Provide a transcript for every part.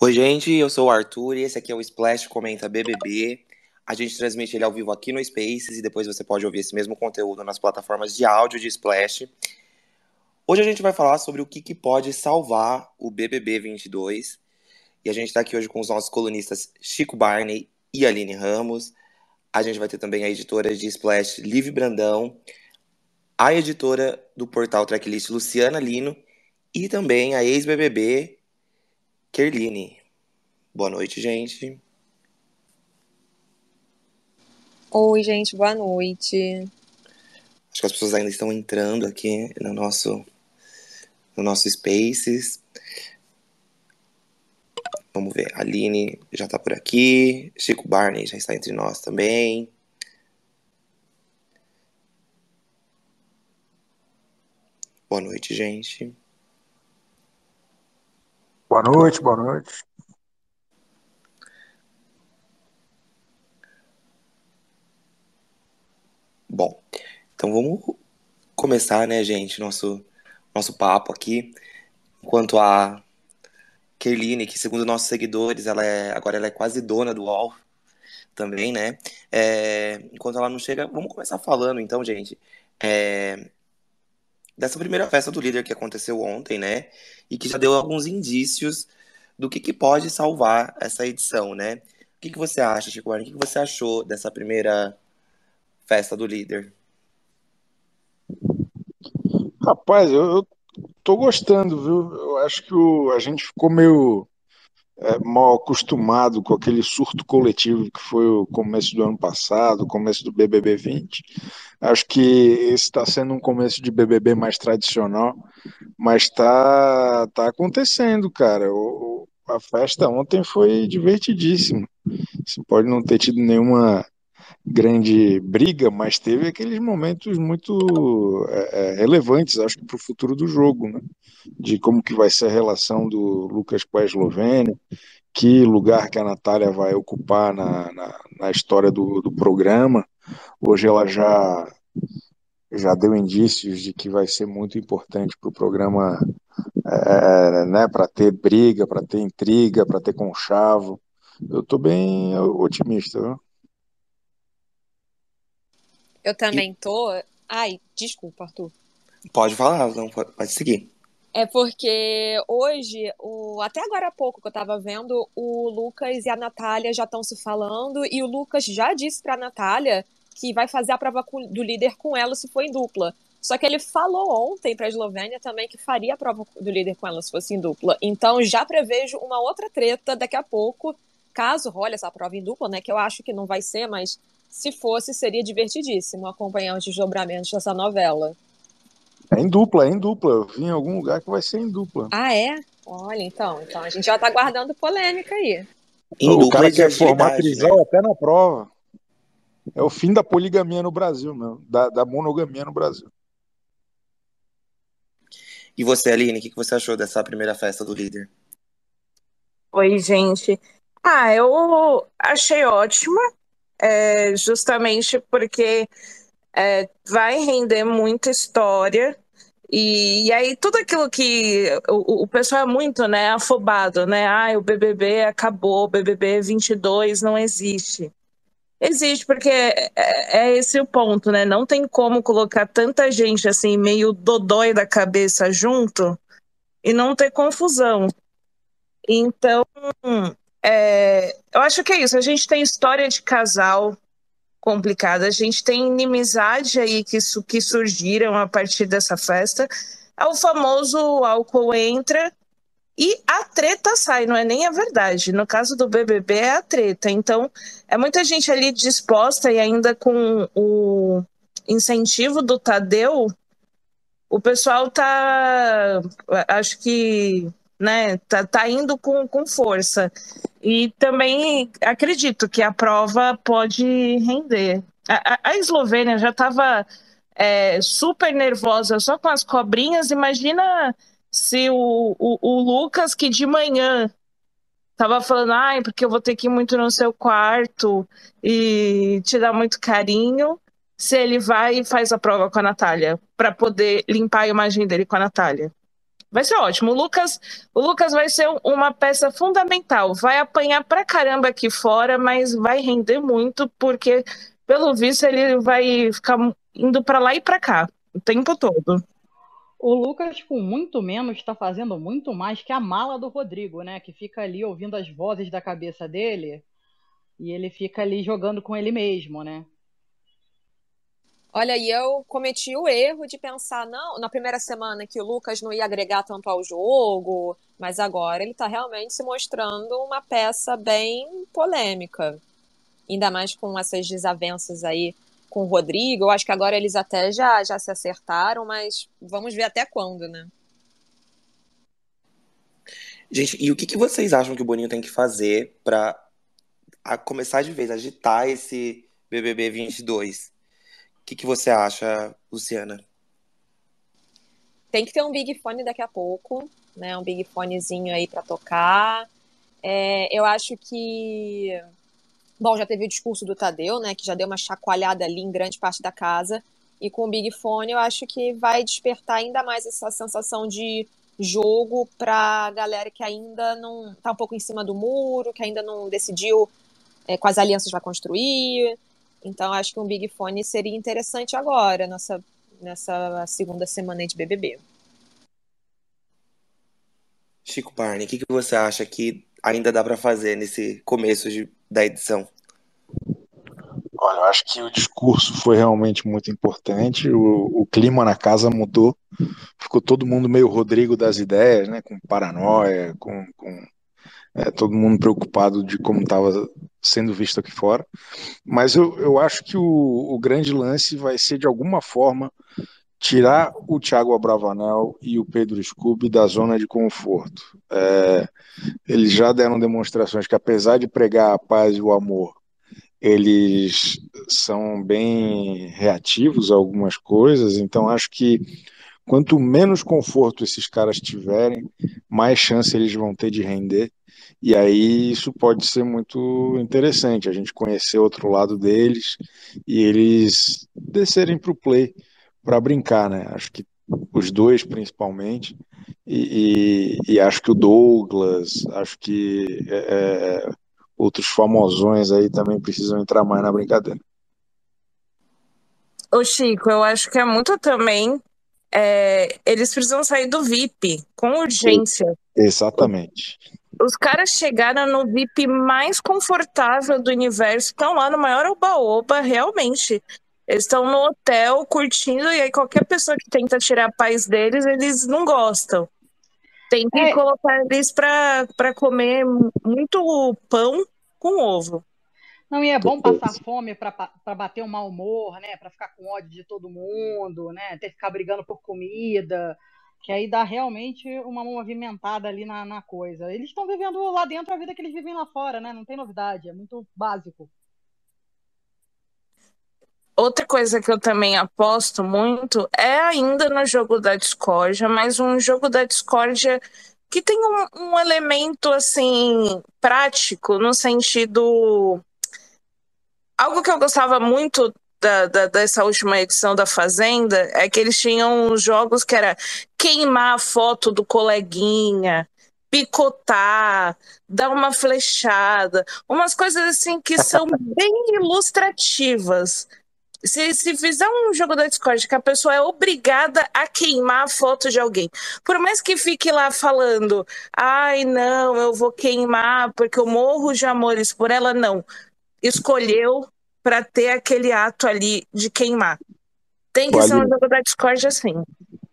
Oi, gente, eu sou o Arthur e esse aqui é o Splash Comenta BBB. A gente transmite ele ao vivo aqui no Spaces e depois você pode ouvir esse mesmo conteúdo nas plataformas de áudio de Splash. Hoje a gente vai falar sobre o que, que pode salvar o BBB 22. E a gente está aqui hoje com os nossos colunistas Chico Barney e Aline Ramos. A gente vai ter também a editora de Splash, Liv Brandão, a editora do portal Tracklist, Luciana Lino, e também a ex-BBB, Kerline. Boa noite, gente. Oi, gente, boa noite. Acho que as pessoas ainda estão entrando aqui no nosso no nosso Spaces. Vamos ver, a Aline já está por aqui, Chico Barney já está entre nós também. Boa noite, gente. Boa noite, boa noite. Bom, então vamos começar, né, gente, nosso, nosso papo aqui. Enquanto a Kerline, que segundo nossos seguidores, ela é, agora ela é quase dona do UOL também, né? É, enquanto ela não chega, vamos começar falando então, gente. É, dessa primeira festa do líder que aconteceu ontem, né? E que já deu alguns indícios do que, que pode salvar essa edição, né? O que, que você acha, Chico? O que, que você achou dessa primeira festa do líder? Rapaz, eu, eu tô gostando, viu? Eu acho que o, a gente ficou meio é, mal acostumado com aquele surto coletivo que foi o começo do ano passado, o começo do BBB 20. Acho que esse está sendo um começo de BBB mais tradicional, mas está tá acontecendo, cara. O, a festa ontem foi divertidíssima. Você pode não ter tido nenhuma grande briga, mas teve aqueles momentos muito é, é relevantes, acho que para o futuro do jogo, né? De como que vai ser a relação do Lucas com a Eslovênia, que lugar que a Natália vai ocupar na, na, na história do, do programa. Hoje ela já já deu indícios de que vai ser muito importante para o programa, é, né, para ter briga, para ter intriga, para ter conchavo. Eu estou bem otimista. Viu? Eu também tô. Ai, desculpa, Arthur. Pode falar, não, pode seguir. É porque hoje, o... até agora há pouco que eu tava vendo, o Lucas e a Natália já estão se falando, e o Lucas já disse pra Natália que vai fazer a prova do líder com ela se for em dupla. Só que ele falou ontem para a Eslovênia também que faria a prova do líder com ela se fosse em dupla. Então já prevejo uma outra treta daqui a pouco, caso role essa prova em dupla, né? Que eu acho que não vai ser, mas se fosse, seria divertidíssimo acompanhar os desdobramentos dessa novela. É em dupla, é em dupla. Eu vi em algum lugar que vai ser em dupla. Ah, é? Olha, então. Então a gente já tá guardando polêmica aí. Em o cara quer formar trisal né? até na prova. É o fim da poligamia no Brasil, meu. Da, da monogamia no Brasil. E você, Aline, o que você achou dessa primeira festa do líder? Oi, gente. Ah, eu achei ótima, é, justamente porque é, vai render muita história. E, e, aí tudo aquilo que o, o, pessoal é muito, né, afobado, né? Ah, o BBB acabou, o BBB 22 não existe. Existe porque é, é, esse o ponto, né? Não tem como colocar tanta gente assim meio dodói da cabeça junto e não ter confusão. Então, é, eu acho que é isso. A gente tem história de casal complicada, a gente tem inimizade aí que, que surgiram a partir dessa festa. É o famoso álcool entra e a treta sai, não é nem a verdade. No caso do BBB é a treta. Então, é muita gente ali disposta e ainda com o incentivo do Tadeu, o pessoal tá, acho que né? Tá, tá indo com, com força. E também acredito que a prova pode render. A, a, Eslovênia já estava é, super nervosa só com as cobrinhas. Imagina se o, o, o Lucas, que de manhã tava falando, ai, porque eu vou ter que ir muito no seu quarto e te dar muito carinho, se ele vai e faz a prova com a Natália, para poder limpar a imagem dele com a Natália. Vai ser ótimo. O Lucas, o Lucas vai ser uma peça fundamental. Vai apanhar pra caramba aqui fora, mas vai render muito, porque, pelo visto, ele vai ficar indo para lá e para cá o tempo todo. O Lucas, com muito menos, está fazendo muito mais que a mala do Rodrigo, né? Que fica ali ouvindo as vozes da cabeça dele e ele fica ali jogando com ele mesmo, né? Olha, e eu cometi o erro de pensar, não, na primeira semana que o Lucas não ia agregar tanto ao jogo, mas agora ele está realmente se mostrando uma peça bem polêmica. Ainda mais com essas desavenças aí com o Rodrigo. Eu acho que agora eles até já, já se acertaram, mas vamos ver até quando, né? Gente, e o que, que vocês acham que o Boninho tem que fazer para começar de vez, agitar esse BBB 22? Que, que você acha, Luciana? Tem que ter um Big Fone daqui a pouco, né? Um Big Fonezinho aí para tocar. É, eu acho que Bom, já teve o discurso do Tadeu, né, que já deu uma chacoalhada ali em grande parte da casa. E com o Big Fone, eu acho que vai despertar ainda mais essa sensação de jogo para galera que ainda não está um pouco em cima do muro, que ainda não decidiu é, quais alianças vai construir. Então, acho que um Big Fone seria interessante agora, nessa, nessa segunda semana de BBB. Chico Barney, o que, que você acha que ainda dá para fazer nesse começo de, da edição? Olha, eu acho que o discurso foi realmente muito importante. O, o, clima na casa mudou. Ficou todo mundo meio Rodrigo das ideias, né? Com paranoia, com, com é, todo mundo preocupado de como estava sendo visto aqui fora. Mas eu, eu acho que o, o grande lance vai ser, de alguma forma, tirar o Thiago Abravanel e o Pedro Scooby da zona de conforto. É, eles já deram demonstrações que, apesar de pregar a paz e o amor, eles são bem reativos a algumas coisas, então acho que quanto menos conforto esses caras tiverem, mais chance eles vão ter de render. E aí isso pode ser muito interessante, a gente conhecer outro lado deles e eles descerem para o play para brincar, né? Acho que os dois principalmente, e, e, e, acho que o Douglas, acho que é, é, outros famosões aí também precisam entrar mais na brincadeira. Ô Chico, eu acho que é muito também. É, eles precisam sair do VIP com urgência. Exatamente. Os caras chegaram no VIP mais confortável do universo, estão lá no maior oba-oba, realmente. Eles estão no hotel curtindo, e aí qualquer pessoa que tenta tirar a paz deles, eles não gostam. Tem que é... colocar eles para comer muito pão com ovo. Não, e é bom passar fome para bater um mau humor, né? Para ficar com ódio de todo mundo, né? Ter que ficar brigando por comida, que aí dá realmente uma movimentada ali na, na coisa. Eles estão vivendo lá dentro a vida que eles vivem lá fora, né? Não tem novidade, é muito básico. Outra coisa que eu também aposto muito é ainda no jogo da discórdia, mas um jogo da discórdia que tem um, um elemento assim prático no sentido algo que eu gostava muito da, da, dessa última edição da Fazenda é que eles tinham jogos que era queimar a foto do coleguinha, picotar, dar uma flechada, umas coisas assim que são bem ilustrativas. Se, se fizer um jogo da Discord que a pessoa é obrigada a queimar a foto de alguém, por mais que fique lá falando, ai não, eu vou queimar porque eu morro de amores por ela, não. Escolheu para ter aquele ato ali de queimar. Tem que Olha, ser um jogo da Discord assim.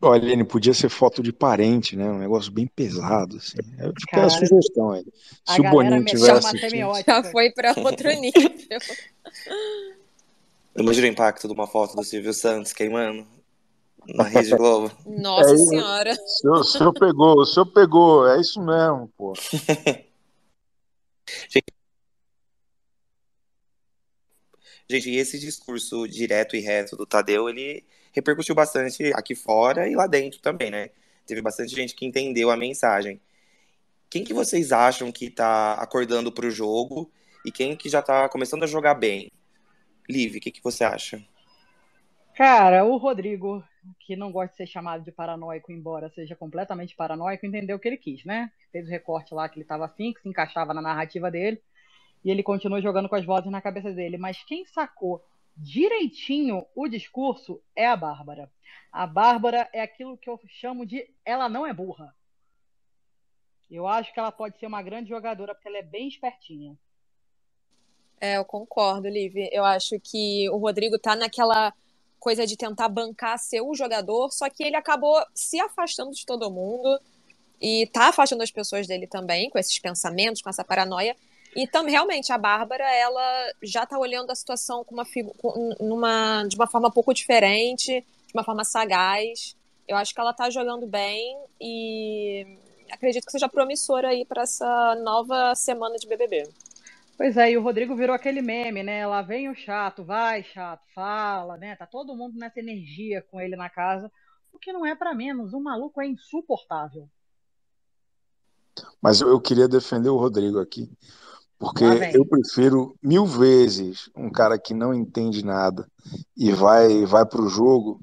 Olha, Aline, podia ser foto de parente, né? Um negócio bem pesado, assim. Eu te a sugestão aí. Se o Boninho tivesse. Já foi para outro nível. Imagina o impacto de uma foto do Silvio Santos queimando na Rede Globo. Nossa é, Senhora. O senhor, o senhor pegou, o senhor pegou, é isso mesmo, pô. Gente, Gente, e esse discurso direto e reto do Tadeu, ele repercutiu bastante aqui fora e lá dentro também, né? Teve bastante gente que entendeu a mensagem. Quem que vocês acham que tá acordando pro jogo e quem que já tá começando a jogar bem? Liv, o que, que você acha? Cara, o Rodrigo, que não gosta de ser chamado de paranoico, embora seja completamente paranoico, entendeu o que ele quis, né? Fez o recorte lá que ele estava afim, que se encaixava na narrativa dele, e ele continua jogando com as vozes na cabeça dele. Mas quem sacou direitinho o discurso é a Bárbara. A Bárbara é aquilo que eu chamo de ela não é burra. Eu acho que ela pode ser uma grande jogadora porque ela é bem espertinha. É, eu concordo, Liv. Eu acho que o Rodrigo tá naquela coisa de tentar bancar ser o jogador, só que ele acabou se afastando de todo mundo e tá afastando as pessoas dele também, com esses pensamentos, com essa paranoia. E também, realmente, a Bárbara, ela já tá olhando a situação com uma, com numa, de uma forma um pouco diferente, de uma forma sagaz. Eu acho que ela tá jogando bem e acredito que seja promissora aí para essa nova semana de BBB. Pois é, e o Rodrigo virou aquele meme, né? Lá vem o chato, vai chato, fala, né? Tá todo mundo nessa energia com ele na casa, o que não é para menos. O maluco é insuportável. Mas eu queria defender o Rodrigo aqui, porque eu prefiro mil vezes um cara que não entende nada e vai vai pro jogo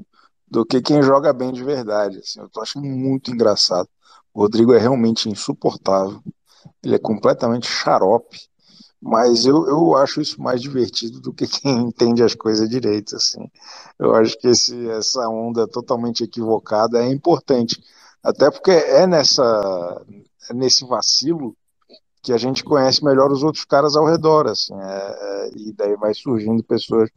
do que quem joga bem de verdade. Assim, eu tô achando muito engraçado. O Rodrigo é realmente insuportável. Ele é completamente xarope mas eu, eu acho isso mais divertido do que quem entende as coisas direito, assim. Eu acho que esse, essa onda totalmente equivocada é importante, até porque é nessa é nesse vacilo que a gente conhece melhor os outros caras ao redor, assim, é, é, e daí vai surgindo pessoas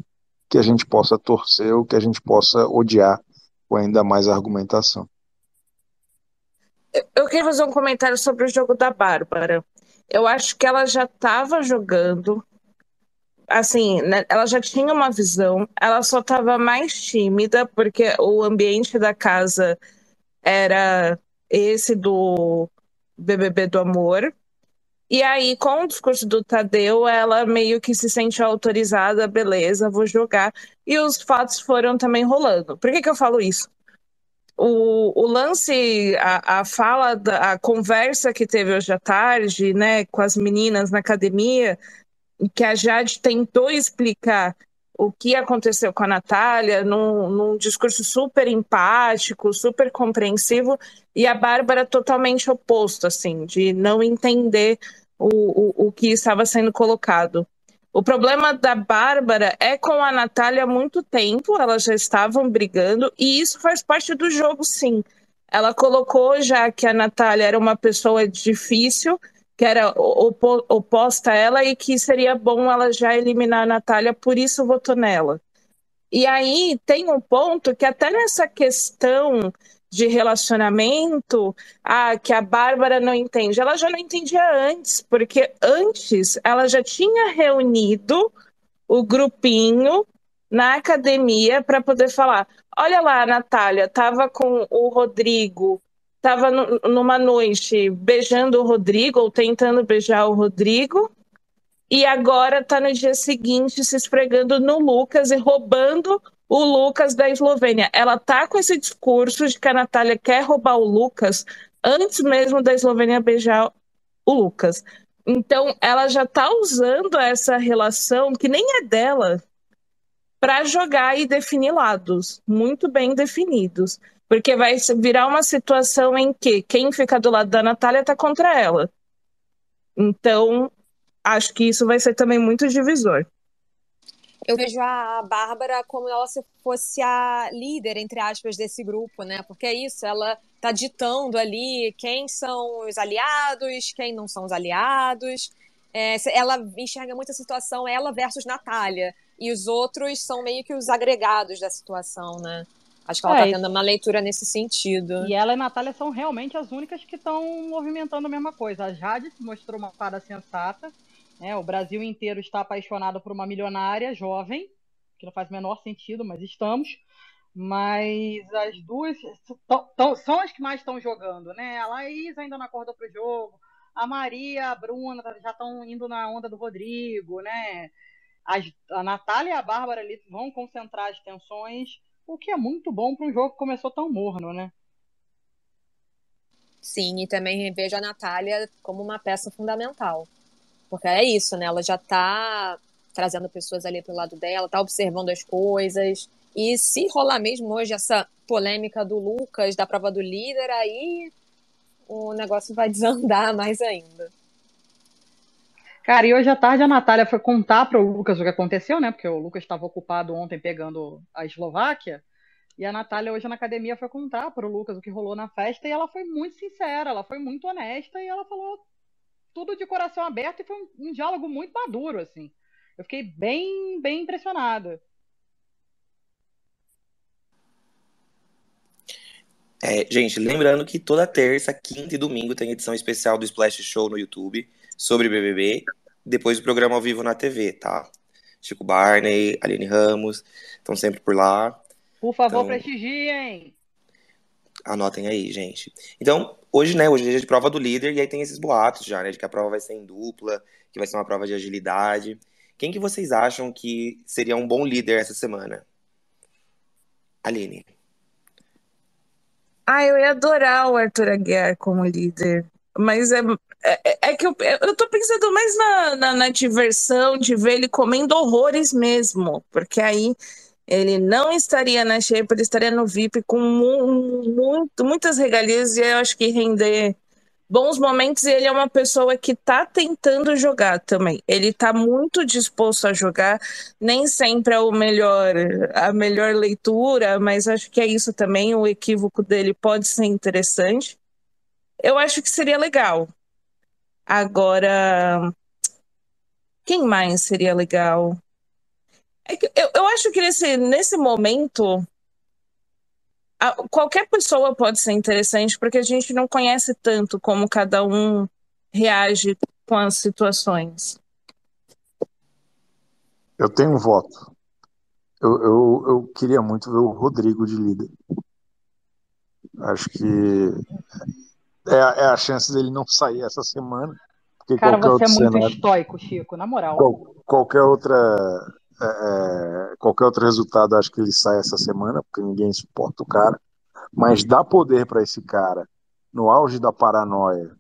que a gente possa torcer ou que a gente possa odiar com ainda mais argumentação. Eu queria fazer um comentário sobre o jogo da Bárbara eu acho que ela já estava jogando, assim, né, ela já tinha uma visão, ela só estava mais tímida, porque o ambiente da casa era esse do BBB do Amor. E aí, com o discurso do Tadeu, ela meio que se sente autorizada, beleza, vou jogar. E os fatos foram também rolando. Por que, que eu falo isso? o, o lance, a, a fala, da, a conversa que teve hoje à tarde, né, com as meninas na academia, que a Jade tentou explicar o que aconteceu com a Natália num, num, discurso super empático, super compreensivo, e a Bárbara totalmente oposto, assim, de não entender o, o, o que estava sendo colocado. O problema da Bárbara é com a Natália há muito tempo, elas já estavam brigando, e isso faz parte do jogo, sim. Ela colocou já que a Natália era uma pessoa difícil, que era oposta a ela e que seria bom ela já eliminar a Natália, por isso votou nela. E aí tem um ponto que até nessa questão de relacionamento ah, que a Bárbara não entende. Ela já não entendia antes, porque antes ela já tinha reunido o grupinho na academia para poder falar: olha lá, a Natália estava com o Rodrigo, estava numa noite beijando o Rodrigo ou tentando beijar o Rodrigo. E agora está no dia seguinte se esfregando no Lucas e roubando o Lucas da Eslovênia. Ela tá com esse discurso de que a Natália quer roubar o Lucas antes mesmo da Eslovênia beijar o Lucas. Então, ela já tá usando essa relação que nem é dela para jogar e definir lados muito bem definidos. Porque vai virar uma situação em que quem fica do lado da Natália tá contra ela. Então, acho que isso vai ser também muito divisor eu vejo a Bárbara como ela se fosse a líder, entre aspas, desse grupo, né? Porque é isso, ela tá ditando ali quem são os aliados, quem não são os aliados. É, ela enxerga muita situação ela versus Natália. E os outros são meio que os agregados da situação, né? Acho que ela é, tá tendo uma leitura nesse sentido. E ela e Natália são realmente as únicas que estão movimentando a mesma coisa. A Jade mostrou uma parada sensata né? O Brasil inteiro está apaixonado por uma milionária jovem, que não faz o menor sentido, mas estamos. Mas as duas tão, tão, são as que mais estão jogando, né? A Laís ainda não acordou para o jogo, a Maria, a Bruna já estão indo na onda do Rodrigo, né? As, a Natália e a Bárbara ali vão concentrar as tensões, o que é muito bom para um jogo que começou tão morno, né? Sim, e também vejo a Natália como uma peça fundamental. Porque é isso, né? Ela já tá trazendo pessoas ali pro lado dela, tá observando as coisas. E se rolar mesmo hoje essa polêmica do Lucas, da prova do líder, aí o negócio vai desandar mais ainda. Cara, e hoje à tarde a Natália foi contar para o Lucas o que aconteceu, né? Porque o Lucas estava ocupado ontem pegando a Eslováquia. E a Natália hoje na academia foi contar para o Lucas o que rolou na festa e ela foi muito sincera, ela foi muito honesta e ela falou tudo de coração aberto e foi um, um diálogo muito maduro, assim. Eu fiquei bem, bem impressionada. É, gente, lembrando que toda terça, quinta e domingo tem edição especial do Splash Show no YouTube sobre BBB, depois do programa ao vivo na TV, tá? Chico Barney, Aline Ramos, estão sempre por lá. Por favor, então, prestigiem! Anotem aí, gente. Então, hoje, né, hoje é dia de prova do líder, e aí tem esses boatos já, né, de que a prova vai ser em dupla, que vai ser uma prova de agilidade. Quem que vocês acham que seria um bom líder essa semana? Aline. Ah, eu ia adorar o Arthur Aguiar como líder. Mas é, é, é que eu, eu tô pensando mais na, na, na, diversão de ver ele comendo horrores mesmo. Porque aí ele não estaria na Shape, ele estaria no VIP com mu muito, muitas regalias e eu acho que render bons momentos e ele é uma pessoa que está tentando jogar também. Ele está muito disposto a jogar, nem sempre é o melhor, a melhor leitura, mas acho que é isso também, o equívoco dele pode ser interessante. Eu acho que seria legal. Agora, quem mais seria legal? É que eu, eu acho que nesse, nesse momento qualquer pessoa pode ser interessante, porque a gente não conhece tanto como cada um reage com as situações. Eu tenho um voto. Eu, eu, eu queria muito ver o Rodrigo de líder. Acho que é, é a chance dele não sair essa semana. Cara, você é muito cenário, estoico, Chico, na moral. Qual, qualquer outra é, é, qualquer outro resultado, acho que ele sai essa semana, porque ninguém suporta o cara. Mas dá poder para esse cara, no auge da paranoia,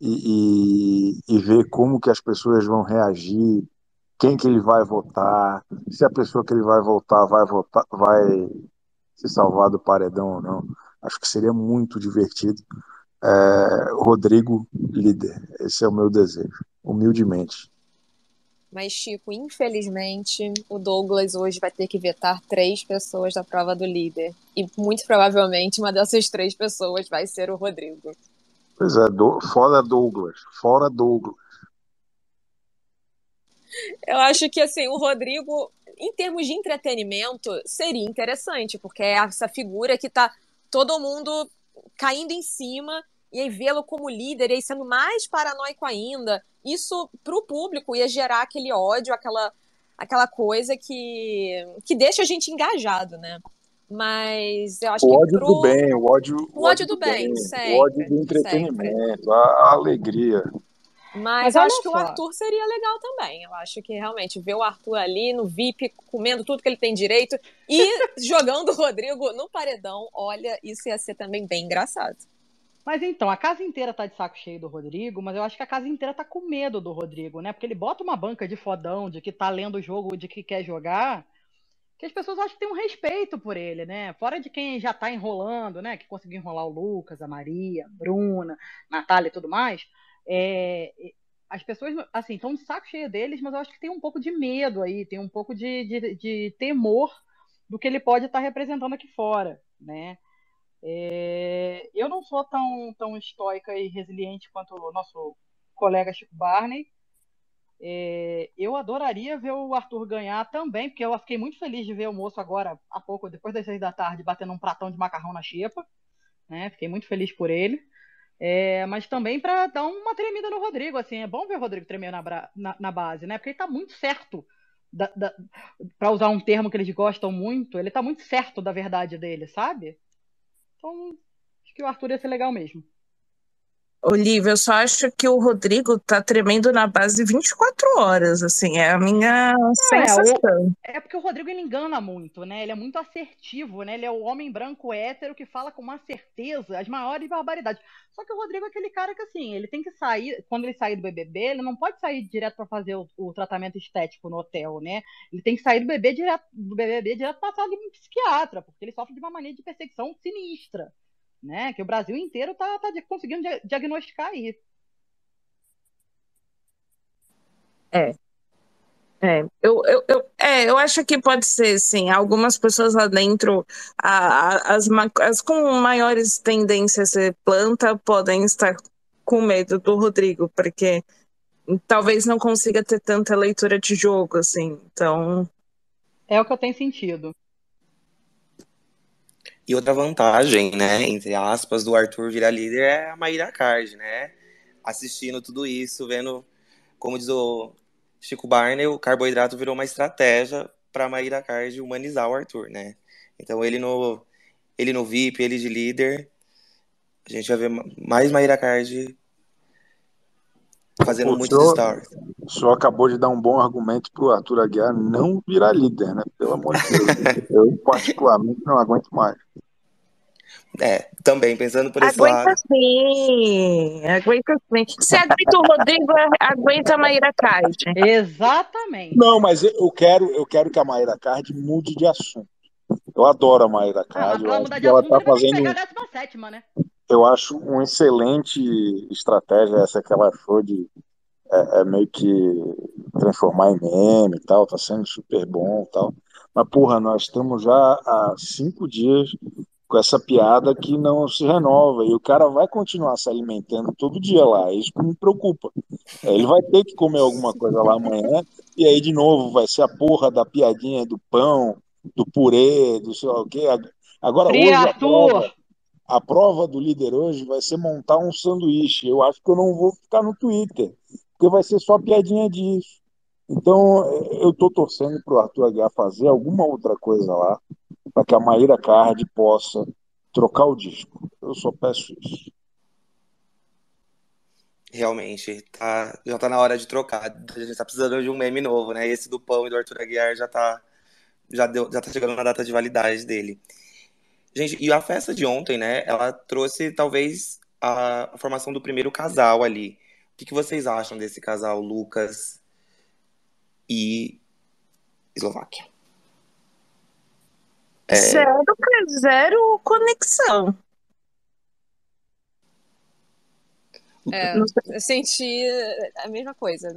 e, e, e, ver como que as pessoas vão reagir, quem que ele vai votar, se a pessoa que ele vai votar vai votar, vai se salvar do paredão ou não. Acho que seria muito divertido. É, Rodrigo, líder. Esse é o meu desejo, humildemente. Mas, Chico, infelizmente, o Douglas hoje vai ter que vetar três pessoas da prova do líder. E muito provavelmente uma dessas três pessoas vai ser o Rodrigo. Pois é, do, fora Douglas. Fora Douglas. Eu acho que assim, o Rodrigo, em termos de entretenimento, seria interessante, porque é essa figura que tá todo mundo caindo em cima e aí vê-lo como líder e aí sendo mais paranoico ainda isso para o público ia gerar aquele ódio, aquela, aquela coisa que, que deixa a gente engajado, né? Mas eu acho o que. ódio pro... do bem, o ódio, o, o ódio do bem, bem sempre, o ódio do entretenimento, a, a, alegria. Mas, Mas eu acho que só. o Arthur seria legal também. Eu acho que realmente ver o Arthur ali no VIP, comendo tudo que ele tem direito e jogando o Rodrigo no paredão, olha, isso ia ser também bem engraçado. Mas então, a casa inteira tá de saco cheio do Rodrigo, mas eu acho que a casa inteira tá com medo do Rodrigo, né? Porque ele bota uma banca de fodão, de que tá lendo o jogo, de que quer jogar, que as pessoas acham que tem um respeito por ele, né? Fora de quem já tá enrolando, né? Que conseguiu enrolar o Lucas, a Maria, a Bruna, Natália e tudo mais. É, as pessoas, assim, estão de saco cheio deles, mas eu acho que tem um pouco de medo aí, tem um pouco de, de, de temor do que ele pode estar tá representando aqui fora, né? É, eu não sou tão, tão estoica e resiliente quanto o nosso colega Chico Barney. É, eu adoraria ver o Arthur ganhar também, porque eu fiquei muito feliz de ver o moço agora, há pouco, depois das seis da tarde, batendo um pratão de macarrão na xepa. Né? Fiquei muito feliz por ele. É, mas também para dar uma tremida no Rodrigo. Assim, é bom ver o Rodrigo tremer na, na, na base, né? Porque ele está muito certo. Para usar um termo que eles gostam muito, ele está muito certo da verdade dele, sabe? Então, acho que o Arthur ia ser legal mesmo. Olivia, eu só acho que o Rodrigo tá tremendo na base 24 horas, assim, é a minha sensação. É, o, é porque o Rodrigo ele engana muito, né? Ele é muito assertivo, né? Ele é o homem branco hétero que fala com uma certeza as maiores barbaridades. Só que o Rodrigo é aquele cara que, assim, ele tem que sair, quando ele sair do BBB, ele não pode sair direto para fazer o, o, tratamento estético no hotel, né? Ele tem que sair do BBB direto, do BBB direto para sala de um psiquiatra, porque ele sofre de uma mania de perseguição sinistra né? Que o Brasil inteiro está tá conseguindo diagnosticar aí. É. É, eu, eu, eu, é, eu acho que pode ser, sim. Algumas pessoas lá dentro, a, a, as, as com maiores tendências a planta, podem estar com medo do Rodrigo, porque talvez não consiga ter tanta leitura de jogo, assim. Então. É o que eu tenho sentido. E outra vantagem, né, entre aspas, do Arthur virar líder é a Maíra Card, né? Assistindo tudo isso, vendo, como diz o Chico Barney, o carboidrato virou uma estratégia para Maíra Card humanizar o Arthur, né? Então ele no ele no VIP, ele de líder, a gente vai ver mais Maíra Card fazendo muitos senhor, stories. O senhor acabou de dar um bom argumento para o Arthur Aguiar não virar líder, né? Pelo amor de Deus. Eu, particularmente, não aguento mais. É, também pensando por esse aguenta lado. Sim, aguenta sim. Se aguenta o Rodrigo, aguenta a Maíra Card. Exatamente. Não, mas eu quero, eu quero que a Maíra Card mude de assunto. Eu adoro a Maíra Card. Ah, ela, ela tá fazendo. Sétima, né? Eu acho uma excelente estratégia essa que ela achou de é, é meio que transformar em meme e tal, tá sendo super bom e tal. Mas, porra, nós estamos já há cinco dias com essa piada que não se renova e o cara vai continuar se alimentando todo dia lá. É isso que me preocupa. É, ele vai ter que comer alguma coisa lá amanhã e aí de novo vai ser a porra da piadinha do pão, do purê, do sei lá o quê. Agora hoje a prova, a prova do líder hoje vai ser montar um sanduíche. Eu acho que eu não vou ficar no Twitter, porque vai ser só piadinha disso. Então, eu estou torcendo para o Arthur Aguiar fazer alguma outra coisa lá, para que a Maíra Card possa trocar o disco. Eu só peço isso. Realmente, tá, já está na hora de trocar. A gente está precisando de um meme novo, né? Esse do pão e do Arthur Aguiar já está já já tá chegando na data de validade dele. Gente, e a festa de ontem, né? Ela trouxe talvez a, formação do primeiro casal ali. O que, que vocês acham desse casal, Lucas e Eslováquia? É... Zero, zero conexão. É, eu senti a mesma coisa.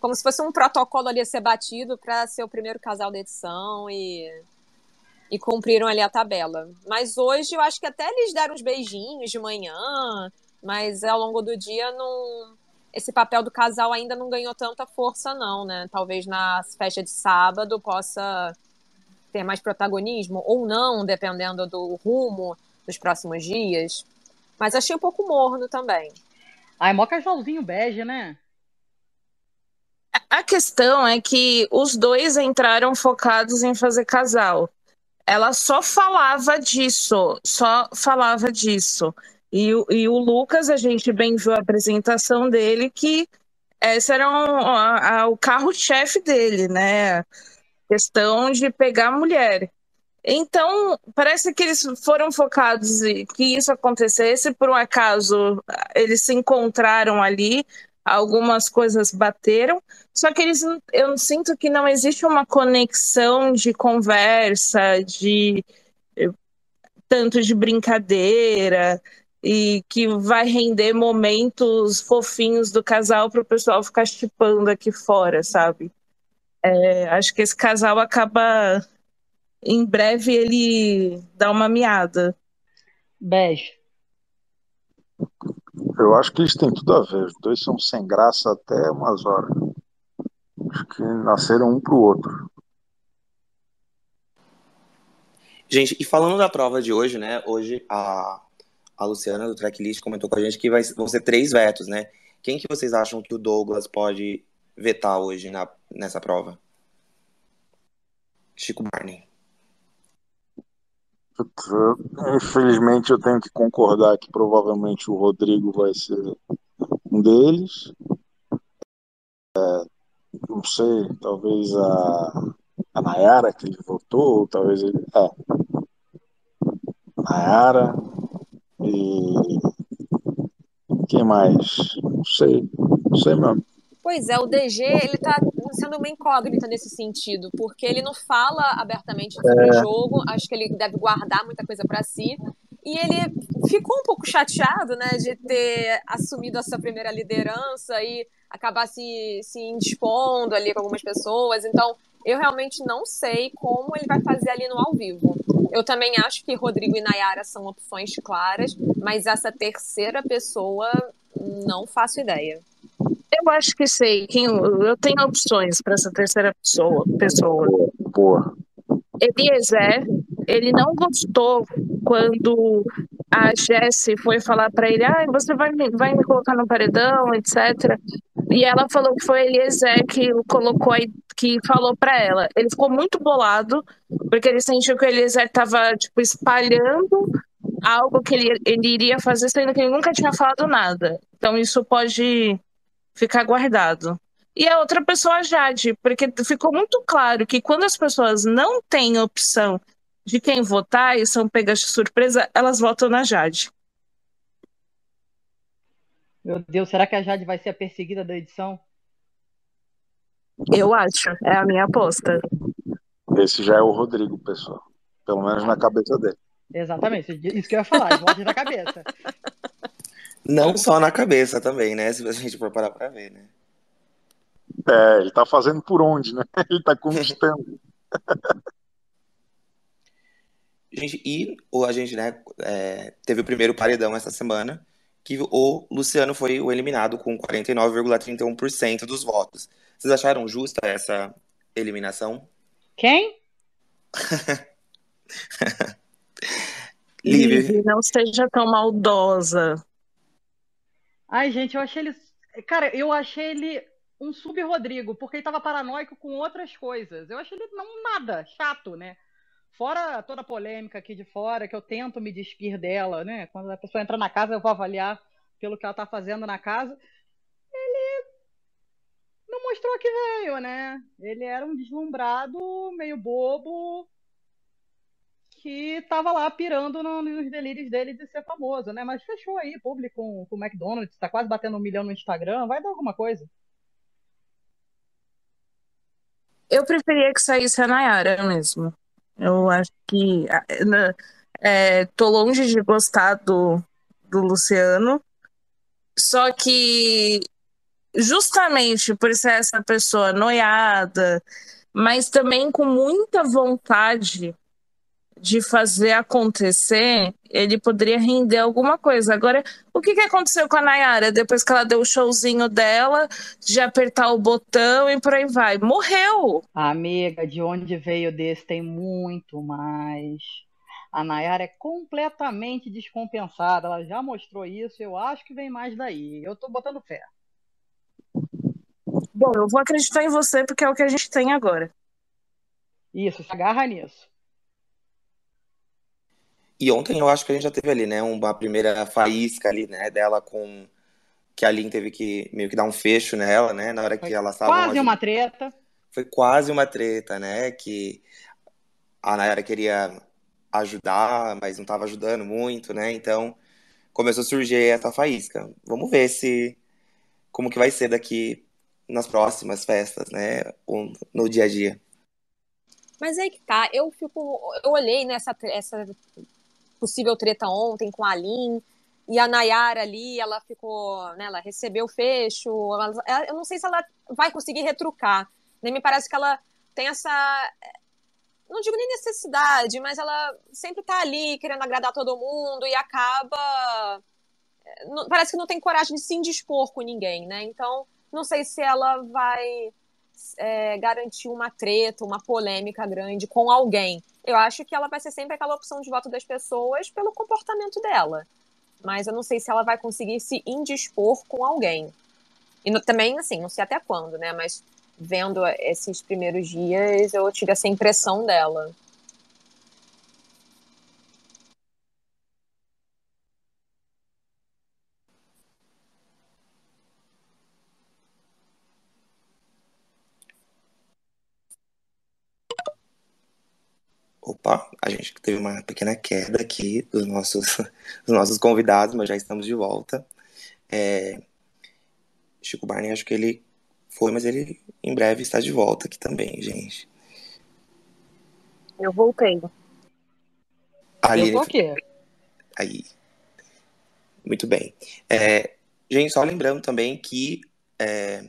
Como se fosse um protocolo ali a ser batido para ser o primeiro casal da edição e e cumpriram ali a tabela. Mas hoje eu acho que até eles deram uns beijinhos de manhã, mas ao longo do dia não esse papel do casal ainda não ganhou tanta força não, né? Talvez na festa de sábado possa ter mais protagonismo ou não, dependendo do rumo dos próximos dias. Mas achei um pouco morno também. Ai, mó casalzinho bege, né? A questão é que os dois entraram focados em fazer casal ela só falava disso, só falava disso. E, e o Lucas, a gente bem viu a apresentação dele, que esse era um, a, a, o carro-chefe dele, né? Questão de pegar a mulher. Então, parece que eles foram focados em que isso acontecesse, por um acaso eles se encontraram ali, algumas coisas bateram, só que eles eu sinto que não existe uma conexão de conversa, de tanto de brincadeira e que vai render momentos fofinhos do casal para o pessoal ficar chipando aqui fora, sabe? É, acho que esse casal acaba em breve ele dá uma miada. Beijo. Eu acho que eles têm tudo a ver. Os dois são sem graça até umas horas. Acho que nasceram um pro outro. Gente, e falando da prova de hoje, né? Hoje a, a Luciana do Tracklist comentou com a gente que vai, vão ser três vetos, né? Quem que vocês acham que o Douglas pode vetar hoje na, nessa prova? Chico Barney. Infelizmente eu tenho que concordar que provavelmente o Rodrigo vai ser um deles. É, não sei, talvez a, a Nayara que ele votou, ou talvez ele. É. Nayara e quem mais? Não sei. Não sei mesmo. Pois é, o DG ele tá sendo uma incógnita nesse sentido, porque ele não fala abertamente sobre é. o jogo, acho que ele deve guardar muita coisa para si. E ele ficou um pouco chateado, né, de ter assumido a sua primeira liderança e acabar se, se indispondo ali com algumas pessoas. Então, eu realmente não sei como ele vai fazer ali no ao vivo. Eu também acho que Rodrigo e Nayara são opções claras, mas essa terceira pessoa, não faço ideia. Eu acho que sei. Quem, eu tenho opções para essa terceira pessoa. pessoa. Boa. Eliezer, ele não gostou quando a Jessie foi falar para ele: ah, você vai me, vai me colocar no paredão, etc. E ela falou que foi Eliezer que colocou aí, que falou para ela. Ele ficou muito bolado, porque ele sentiu que o Eliezer estava tipo, espalhando algo que ele, ele iria fazer, sendo que ele nunca tinha falado nada. Então isso pode ficar guardado. E a outra pessoa, a Jade, porque ficou muito claro que quando as pessoas não têm opção de quem votar e são pegas de surpresa, elas votam na Jade. Meu Deus, será que a Jade vai ser a perseguida da edição? Eu acho, é a minha aposta. Esse já é o Rodrigo, pessoal. Pelo menos na cabeça dele. Exatamente, isso que eu ia falar, volte na cabeça. Não só na cabeça também, né? Se a gente for parar pra ver, né? É, ele tá fazendo por onde, né? Ele tá conquistando. gente, e o, a gente, né, é, teve o primeiro paredão essa semana, que o Luciano foi o eliminado com 49,31% dos votos. Vocês acharam justa essa eliminação? Quem? Livre. Não seja tão maldosa. Ai, gente, eu achei ele. Cara, eu achei ele um sub-Rodrigo, porque ele tava paranoico com outras coisas. Eu achei ele não nada, chato, né? Fora toda a polêmica aqui de fora, que eu tento me despir dela, né? Quando a pessoa entra na casa, eu vou avaliar pelo que ela tá fazendo na casa. Ele não mostrou que veio, né? Ele era um deslumbrado, meio bobo, que tava lá pirando no, nos delírios dele de ser famoso, né? Mas fechou aí, público com, com o McDonald's, tá quase batendo um milhão no Instagram, vai dar alguma coisa. Eu preferia que saísse a Nayara mesmo. Eu acho que. É, tô longe de gostar do, do Luciano. Só que, justamente por ser essa pessoa noiada, mas também com muita vontade de fazer acontecer, ele poderia render alguma coisa. Agora, o que, que aconteceu com a Nayara depois que ela deu o showzinho dela, de apertar o botão e por aí vai? Morreu! Amiga, de onde veio desse tem muito mais. A Nayara é completamente descompensada, ela já mostrou isso, eu acho que vem mais daí. Eu tô botando fé. Bom, eu vou acreditar em você porque é o que a gente tem agora. Isso, se agarra nisso. E ontem eu acho que a gente já teve ali, né, uma primeira faísca ali, né, dela com que a Lin teve que meio que dar um fecho nela, né, na hora que ela estava quase uma treta. Foi quase uma treta, né, que a Nayara queria ajudar, mas não estava ajudando muito, né? Então começou a surgir essa faísca. Vamos ver se como que vai ser daqui nas próximas festas, né, ou no dia a dia. Mas aí que tá, eu fico, eu olhei nessa essa possível treta ontem com a Lin. E a Nayara ali, ela ficou, né, ela recebeu o fecho. Ela, eu não sei se ela vai conseguir retrucar. Nem né? me parece que ela tem essa. Não digo nem necessidade, mas ela sempre tá ali querendo agradar todo mundo e acaba. Parece que não tem coragem de se indispor com ninguém, né? Então, não sei se ela vai é, garantir uma treta, uma polêmica grande com alguém. Eu acho que ela vai ser sempre aquela opção de voto das pessoas pelo comportamento dela. Mas eu não sei se ela vai conseguir se indispor com alguém. E no, também, assim, não sei até quando, né? Mas vendo esses primeiros dias, eu tive essa impressão dela. Opa, a gente teve uma pequena queda aqui dos nossos, dos nossos convidados, mas já estamos de volta. É, Chico Barney, acho que ele foi, mas ele em breve está de volta aqui também, gente. Eu voltei. Ali, Eu aqui. Aí. Muito bem. É, gente, só lembrando também que é,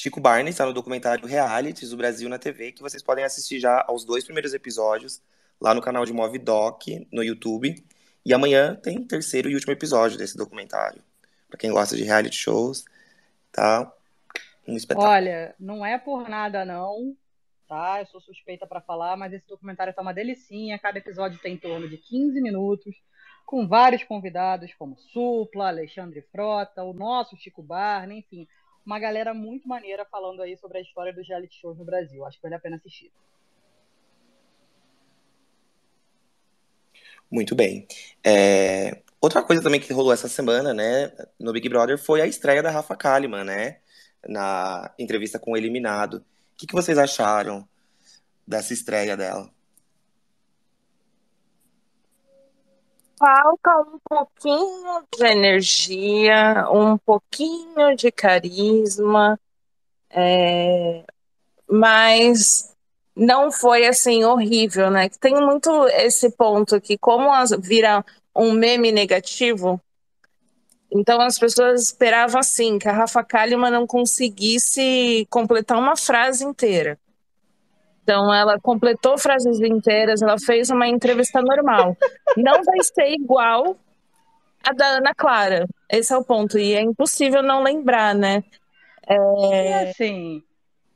Chico Barney está no documentário Realities do Brasil na TV, que vocês podem assistir já aos dois primeiros episódios lá no canal de Move Doc no YouTube. E amanhã tem o terceiro e último episódio desse documentário. Para quem gosta de reality shows, tá? Um espetáculo. Olha, não é por nada não, tá? Eu sou suspeita para falar, mas esse documentário tá uma delicinha. Cada episódio tem em torno de 15 minutos, com vários convidados como Supla, Alexandre Frota, o nosso Chico Barney, enfim, uma galera muito maneira falando aí sobre a história dos reality shows no Brasil. Acho que vale a pena assistir. Muito bem. É, Outra coisa também que rolou essa semana, né, no Big Brother foi a estreia da Rafa Kalimann, né, na entrevista com o Eliminado. O que, que vocês acharam dessa estreia dela? Falta um pouquinho de energia, um pouquinho de carisma, é, mas não foi assim horrível, né? Tem muito esse ponto aqui, como as, vira um meme negativo, então as pessoas esperavam assim, que a Rafa Kalimann não conseguisse completar uma frase inteira. Então ela completou frases inteiras, ela fez uma entrevista normal. Não vai ser igual a da Ana Clara. Esse é o ponto. E é impossível não lembrar, né? E É, assim,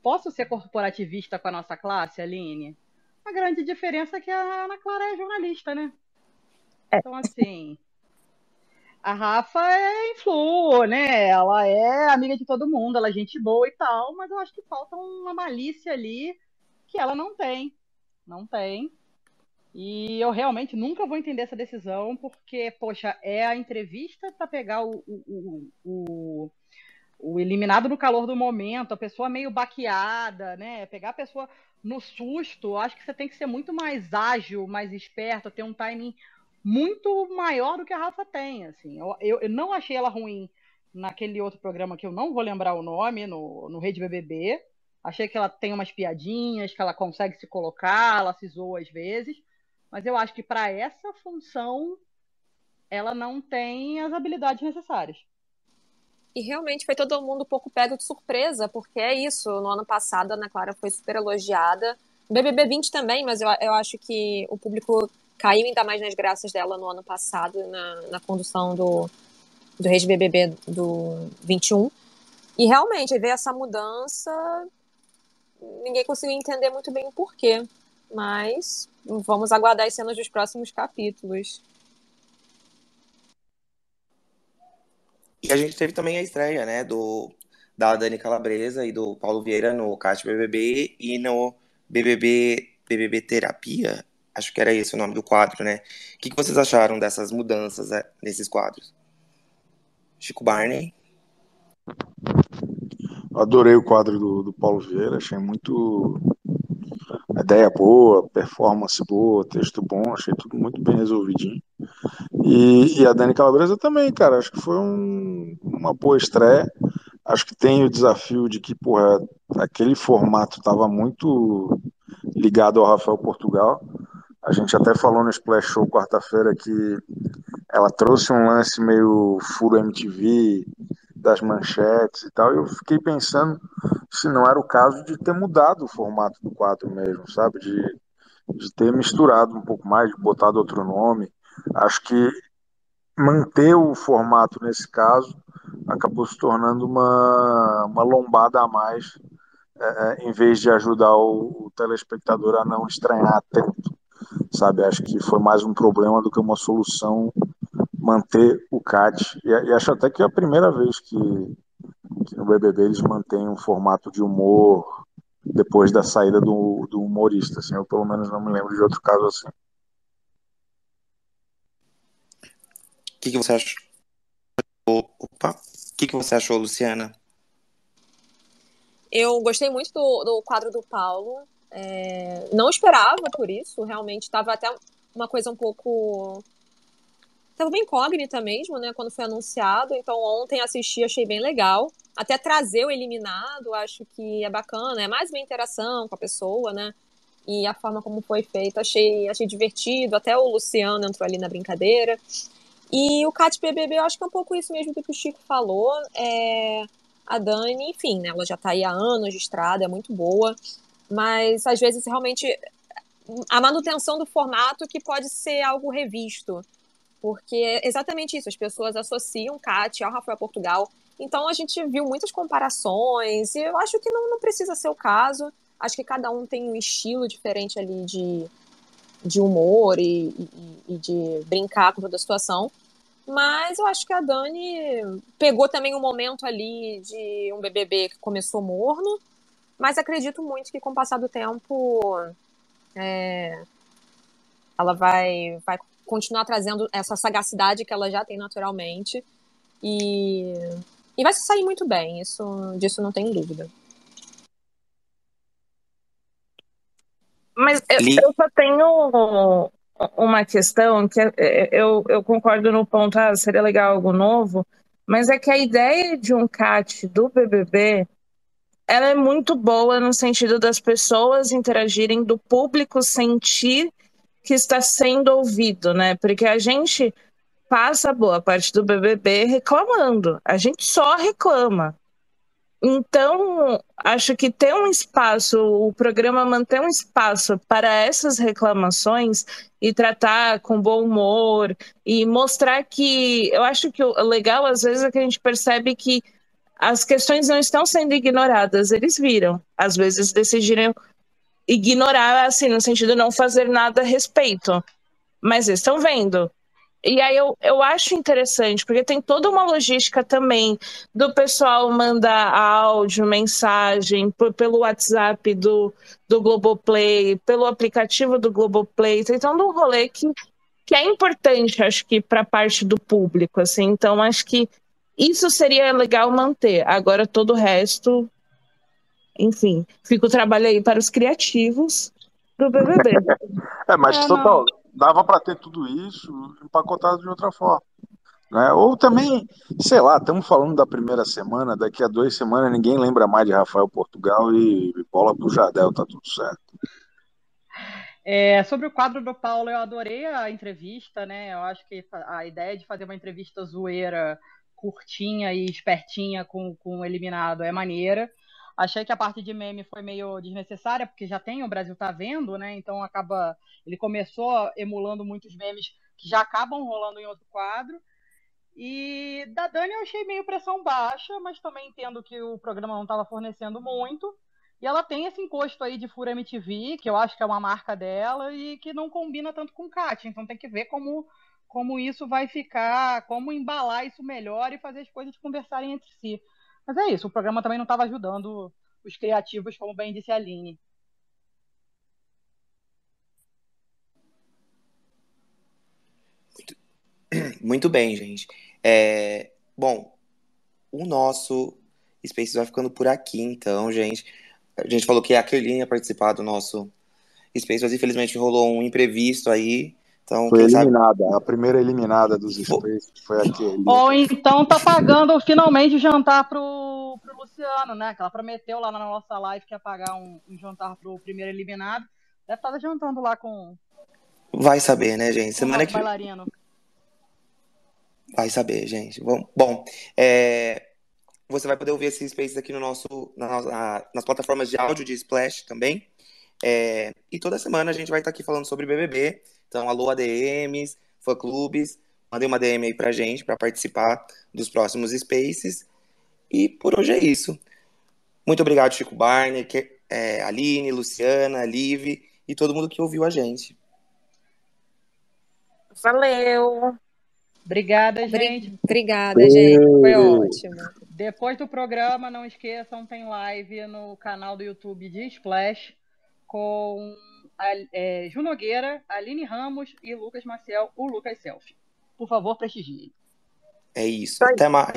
posso ser corporativista com a nossa classe, Aline? A grande diferença é que a Ana Clara é jornalista, né? Então, assim, a Rafa é influ, né? Ela é amiga de todo mundo, ela é gente boa e tal, mas eu acho que falta uma malícia ali que ela não tem. Não tem. E eu realmente nunca vou entender essa decisão, porque, poxa, é a entrevista para pegar o, o, o, o, eliminado no calor do momento, a pessoa meio baqueada, né? Pegar a pessoa no susto, acho que você tem que ser muito mais ágil, mais esperto, ter um timing muito maior do que a Rafa tem, assim. Eu, eu, eu não achei ela ruim naquele outro programa que eu não vou lembrar o nome, no, no Rede BBB. Achei que ela tem umas piadinhas, que ela consegue se colocar, ela se zoa às vezes. Mas eu acho que para essa função ela não tem as habilidades necessárias. E realmente foi todo mundo um pouco pego de surpresa, porque é isso. No ano passado, a Ana Clara foi super elogiada. BBB 20 também, mas eu, eu acho que o público caiu ainda mais nas graças dela no ano passado, na, na condução do, do Rede BBB do 21. E realmente, veio essa mudança, ninguém conseguiu entender muito bem o porquê. Mas vamos aguardar as cenas dos próximos capítulos. E a gente teve também a estreia, né, do, da Dani Calabresa e do Paulo Vieira no CAT BBB e no BBB, BBB Terapia, acho que era esse o nome do quadro, né? O que, que vocês acharam dessas mudanças né, nesses quadros? Chico Barney? Adorei o quadro do, do Paulo Vieira, achei muito ideia boa, performance boa, texto bom, achei tudo muito bem resolvidinho. E, e a Dani Calabresa também, cara, acho que foi um, uma boa estreia. Acho que tem o desafio de que, porra, aquele formato estava muito ligado ao Rafael Portugal. A gente até falou no Splash Show quarta-feira que ela trouxe um lance meio furo MTV, das manchetes e tal, eu fiquei pensando se não era o caso de ter mudado o formato do quadro mesmo, sabe? De, de ter misturado um pouco mais, de botado outro nome. Acho que manter o formato nesse caso acabou se tornando uma, uma lombada a mais, é, em vez de ajudar o, o telespectador a não estranhar tanto, sabe? Acho que foi mais um problema do que uma solução manter o CAT. E, e, acho até que é a primeira vez que, que, no BBB eles mantêm um formato de humor depois da saída do, do humorista. Assim, eu pelo menos não me lembro de outro caso assim. O que, que você achou? Opa! O que, que você achou, Luciana? Eu gostei muito do, do quadro do Paulo. É, não esperava por isso, realmente estava até uma coisa um pouco. Estava bem incógnita mesmo, né, quando foi anunciado. Então, ontem assisti, achei bem legal. Até trazer o eliminado, acho que é bacana, é mais uma interação com a pessoa, né? E a forma como foi feito, achei, achei divertido. Até o Luciano entrou ali na brincadeira. E o Cat BBB, eu acho que é um pouco isso mesmo que o Chico falou. É, a Dani, enfim, né, ela já está aí há anos de estrada, é muito boa, mas às vezes realmente a manutenção do formato que pode ser algo revisto, porque é exatamente isso, as pessoas associam Cat ao Rafael Portugal, então a gente viu muitas comparações, e eu acho que não, não precisa ser o caso, acho que cada um tem um estilo diferente ali de, de humor e, e, e de brincar com toda a situação, mas eu acho que a Dani pegou também um momento ali de um BBB que começou morno, mas acredito muito que com o passar do tempo é, ela vai, vai continuar trazendo essa sagacidade que ela já tem naturalmente e, e vai se sair muito bem, isso, disso não tenho dúvida. Mas eu, eu só tenho uma questão que é, é, eu, eu concordo no ponto, ah, seria legal algo novo, mas é que a ideia de um CAT do BBB ela é muito boa no sentido das pessoas interagirem, do público sentir que está sendo ouvido, né? Porque a gente passa boa parte do BBB reclamando, a gente só reclama. Então, acho que ter um espaço, o programa manter um espaço para essas reclamações e tratar com bom humor e mostrar que eu acho que o legal às vezes é que a gente percebe que as questões não estão sendo ignoradas, eles viram. Às vezes decidiram ignorar assim no sentido de não fazer nada a respeito. Mas eles estão vendo. E aí eu, eu acho interessante, porque tem toda uma logística também do pessoal mandar áudio, mensagem pelo WhatsApp do, do Globoplay, pelo aplicativo do Globoplay. Tem todo um rolê que, que é importante, acho que, para parte do público. Assim. Então, acho que isso seria legal manter. Agora, todo o resto, enfim, fica o trabalho aí para os criativos do BBB. é, mas é, total, dava para ter tudo isso empacotado de outra forma. Né? Ou também, sei lá, estamos falando da primeira semana, daqui a duas semanas ninguém lembra mais de Rafael Portugal e bola pro Jadel, tá tudo certo. É, sobre o quadro do Paulo, eu adorei a entrevista, né? Eu acho que a ideia de fazer uma entrevista zoeira, curtinha e espertinha com, com o eliminado é maneira. Achei que a parte de meme foi meio desnecessária, porque já tem o Brasil tá vendo, né? Então acaba. Ele começou emulando muitos memes que já acabam rolando em outro quadro. E da Dani eu achei meio pressão baixa, mas também entendo que o programa não estava fornecendo muito. E ela tem esse encosto aí de Fura MTV, que eu acho que é uma marca dela, e que não combina tanto com Kátia. Então tem que ver como, como isso vai ficar, como embalar isso melhor e fazer as coisas conversarem entre si. Mas é isso, o programa também não estava ajudando os criativos, como bem disse a Aline. Muito, muito bem, gente. É, bom, o nosso Space vai ficando por aqui, então, gente. A gente falou que a Kerline ia participar do nosso Space, mas infelizmente rolou um imprevisto aí. Então, foi eliminada, sabe... a primeira eliminada dos Space foi a Kerline. Ou então tá pagando finalmente o jantar pro, pro Luciano, né? Que ela prometeu lá na nossa live que ia pagar um, um jantar pro primeiro eliminado. Deve estar jantando lá com. Vai saber, né, gente? Semana que. Bailarino. Vai saber, gente. Bom, bom é, você vai poder ouvir esses spaces aqui no nosso, na, na, nas plataformas de áudio de Splash também. É, e toda semana a gente vai estar aqui falando sobre BBB. Então, alô ADMs, fã-clubes, mandem uma DM aí pra gente para participar dos próximos spaces. E por hoje é isso. Muito obrigado, Chico Barney, que, é, Aline, Luciana, Liv e todo mundo que ouviu a gente. Valeu! Obrigada, gente. Obrigada, gente. Foi ótimo. Depois do programa, não esqueçam, tem live no canal do YouTube de Splash com a, é, Ju Nogueira, Aline Ramos e Lucas Maciel, o Lucas Selfie. Por favor, prestigiem. É isso. Até mais.